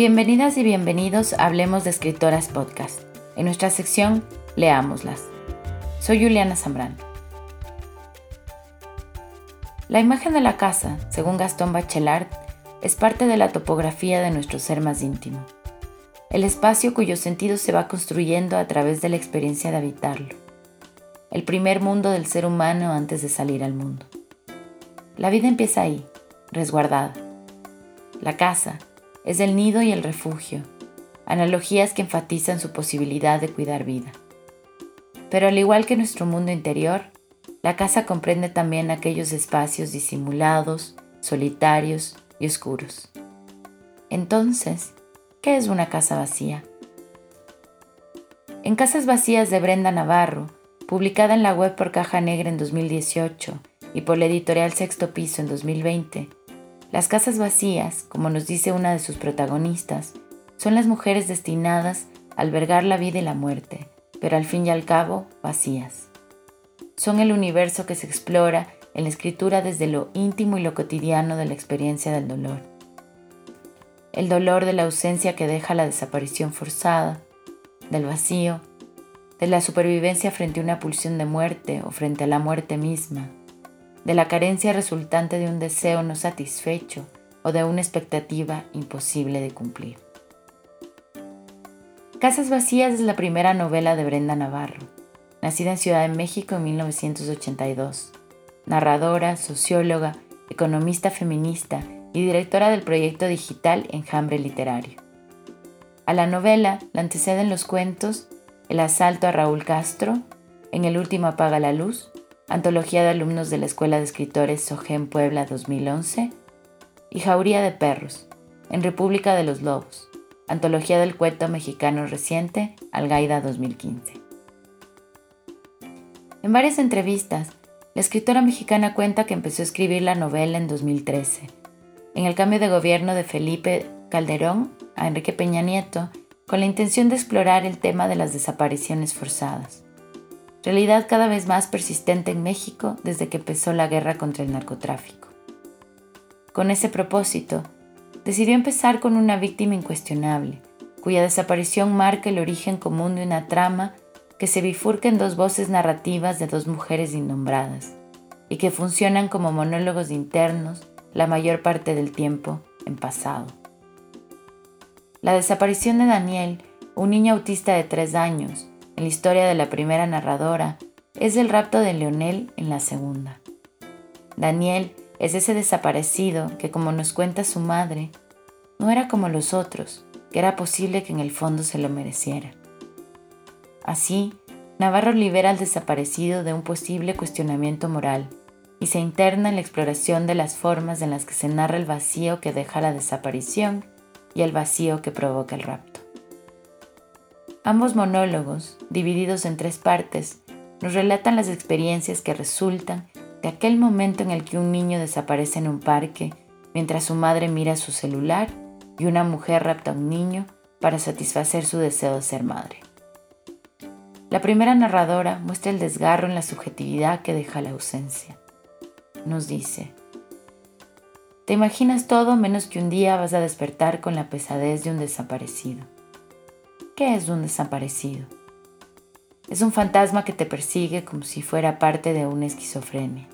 Bienvenidas y bienvenidos a Hablemos de Escritoras Podcast. En nuestra sección, leámoslas. Soy Juliana Zambrano. La imagen de la casa, según Gastón Bachelard, es parte de la topografía de nuestro ser más íntimo. El espacio cuyo sentido se va construyendo a través de la experiencia de habitarlo. El primer mundo del ser humano antes de salir al mundo. La vida empieza ahí, resguardada. La casa, es el nido y el refugio, analogías que enfatizan su posibilidad de cuidar vida. Pero al igual que nuestro mundo interior, la casa comprende también aquellos espacios disimulados, solitarios y oscuros. Entonces, ¿qué es una casa vacía? En Casas Vacías de Brenda Navarro, publicada en la web por Caja Negra en 2018 y por la editorial Sexto Piso en 2020, las casas vacías, como nos dice una de sus protagonistas, son las mujeres destinadas a albergar la vida y la muerte, pero al fin y al cabo vacías. Son el universo que se explora en la escritura desde lo íntimo y lo cotidiano de la experiencia del dolor. El dolor de la ausencia que deja la desaparición forzada, del vacío, de la supervivencia frente a una pulsión de muerte o frente a la muerte misma, de la carencia resultante de un deseo no satisfecho o de una expectativa imposible de cumplir. Casas Vacías es la primera novela de Brenda Navarro, nacida en Ciudad de México en 1982, narradora, socióloga, economista feminista y directora del proyecto digital Enjambre Literario. A la novela la anteceden los cuentos El asalto a Raúl Castro, En el último apaga la luz Antología de alumnos de la Escuela de Escritores Sogen Puebla 2011 y Jauría de Perros, en República de los Lobos, Antología del Cuento Mexicano Reciente, Algaida 2015. En varias entrevistas, la escritora mexicana cuenta que empezó a escribir la novela en 2013, en el cambio de gobierno de Felipe Calderón a Enrique Peña Nieto, con la intención de explorar el tema de las desapariciones forzadas realidad cada vez más persistente en México desde que empezó la guerra contra el narcotráfico. Con ese propósito, decidió empezar con una víctima incuestionable, cuya desaparición marca el origen común de una trama que se bifurca en dos voces narrativas de dos mujeres innombradas y que funcionan como monólogos internos la mayor parte del tiempo en pasado. La desaparición de Daniel, un niño autista de tres años, la historia de la primera narradora es el rapto de Leonel en la segunda. Daniel es ese desaparecido que, como nos cuenta su madre, no era como los otros, que era posible que en el fondo se lo mereciera. Así, Navarro libera al desaparecido de un posible cuestionamiento moral y se interna en la exploración de las formas en las que se narra el vacío que deja la desaparición y el vacío que provoca el rapto. Ambos monólogos, divididos en tres partes, nos relatan las experiencias que resultan de aquel momento en el que un niño desaparece en un parque mientras su madre mira su celular y una mujer rapta a un niño para satisfacer su deseo de ser madre. La primera narradora muestra el desgarro en la subjetividad que deja la ausencia. Nos dice, te imaginas todo menos que un día vas a despertar con la pesadez de un desaparecido. ¿Qué es un desaparecido? Es un fantasma que te persigue como si fuera parte de una esquizofrenia.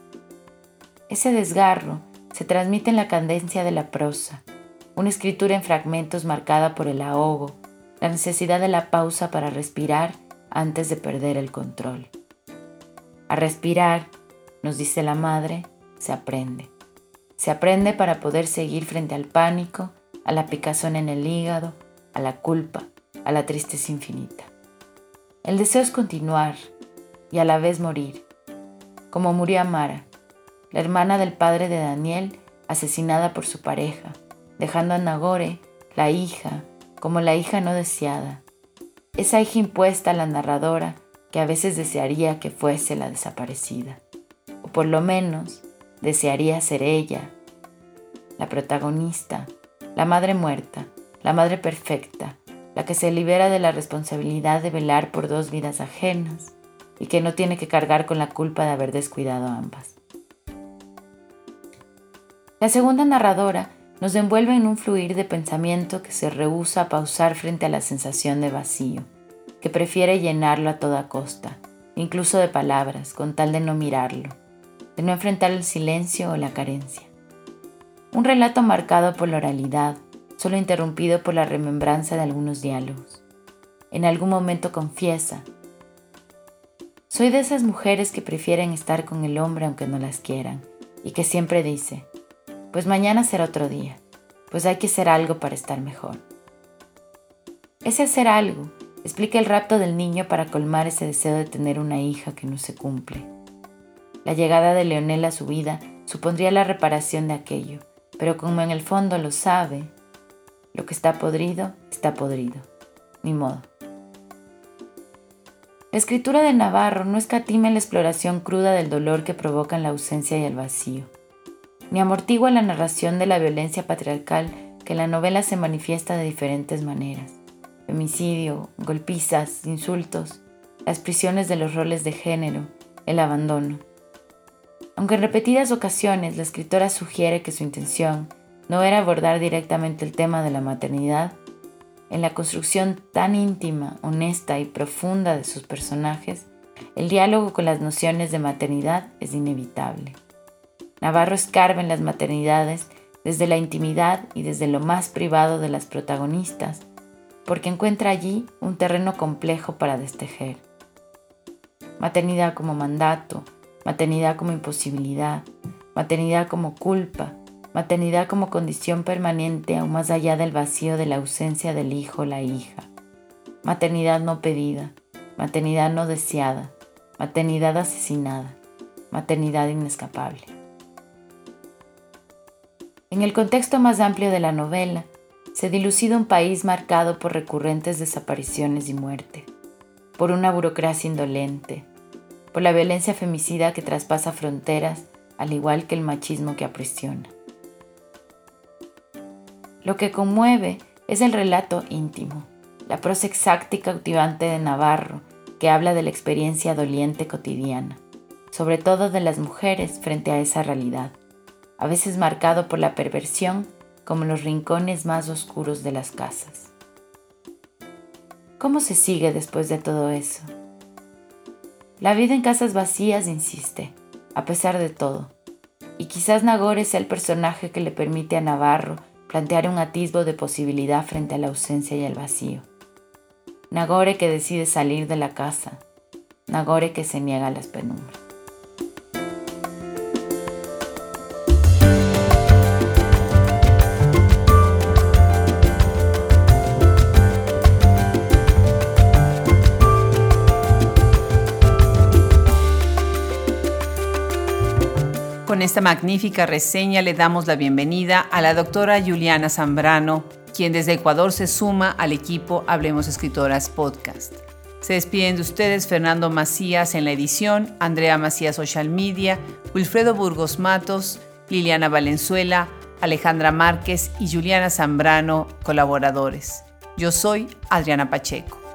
Ese desgarro se transmite en la cadencia de la prosa, una escritura en fragmentos marcada por el ahogo, la necesidad de la pausa para respirar antes de perder el control. A respirar, nos dice la madre, se aprende. Se aprende para poder seguir frente al pánico, a la picazón en el hígado, a la culpa, a la tristeza infinita. El deseo es continuar y a la vez morir, como murió Amara, la hermana del padre de Daniel, asesinada por su pareja, dejando a Nagore, la hija, como la hija no deseada, esa hija impuesta a la narradora que a veces desearía que fuese la desaparecida, o por lo menos desearía ser ella, la protagonista, la madre muerta, la madre perfecta, la que se libera de la responsabilidad de velar por dos vidas ajenas y que no tiene que cargar con la culpa de haber descuidado ambas. La segunda narradora nos envuelve en un fluir de pensamiento que se rehúsa a pausar frente a la sensación de vacío, que prefiere llenarlo a toda costa, incluso de palabras, con tal de no mirarlo, de no enfrentar el silencio o la carencia. Un relato marcado por la oralidad, solo interrumpido por la remembranza de algunos diálogos. En algún momento confiesa, soy de esas mujeres que prefieren estar con el hombre aunque no las quieran, y que siempre dice, pues mañana será otro día, pues hay que hacer algo para estar mejor. Ese hacer algo explica el rapto del niño para colmar ese deseo de tener una hija que no se cumple. La llegada de Leonel a su vida supondría la reparación de aquello, pero como en el fondo lo sabe, lo que está podrido, está podrido. Ni modo. La escritura de Navarro no escatima en la exploración cruda del dolor que provocan la ausencia y el vacío, ni amortigua la narración de la violencia patriarcal que en la novela se manifiesta de diferentes maneras. Femicidio, golpizas, insultos, las prisiones de los roles de género, el abandono. Aunque en repetidas ocasiones la escritora sugiere que su intención no era abordar directamente el tema de la maternidad, en la construcción tan íntima, honesta y profunda de sus personajes, el diálogo con las nociones de maternidad es inevitable. Navarro escarba en las maternidades desde la intimidad y desde lo más privado de las protagonistas, porque encuentra allí un terreno complejo para destejer. Maternidad como mandato, maternidad como imposibilidad, maternidad como culpa, maternidad como condición permanente aún más allá del vacío de la ausencia del hijo o la hija, maternidad no pedida, maternidad no deseada, maternidad asesinada, maternidad inescapable. En el contexto más amplio de la novela, se dilucida un país marcado por recurrentes desapariciones y muerte, por una burocracia indolente, por la violencia femicida que traspasa fronteras, al igual que el machismo que aprisiona. Lo que conmueve es el relato íntimo, la prosa exacta y cautivante de Navarro, que habla de la experiencia doliente cotidiana, sobre todo de las mujeres frente a esa realidad, a veces marcado por la perversión como los rincones más oscuros de las casas. ¿Cómo se sigue después de todo eso? La vida en casas vacías insiste, a pesar de todo, y quizás Nagore sea el personaje que le permite a Navarro plantear un atisbo de posibilidad frente a la ausencia y el vacío. Nagore que decide salir de la casa, Nagore que se niega a las penumbras. Con esta magnífica reseña le damos la bienvenida a la doctora Juliana Zambrano, quien desde Ecuador se suma al equipo Hablemos Escritoras Podcast. Se despiden de ustedes Fernando Macías en la edición, Andrea Macías Social Media, Wilfredo Burgos Matos, Liliana Valenzuela, Alejandra Márquez y Juliana Zambrano, colaboradores. Yo soy Adriana Pacheco.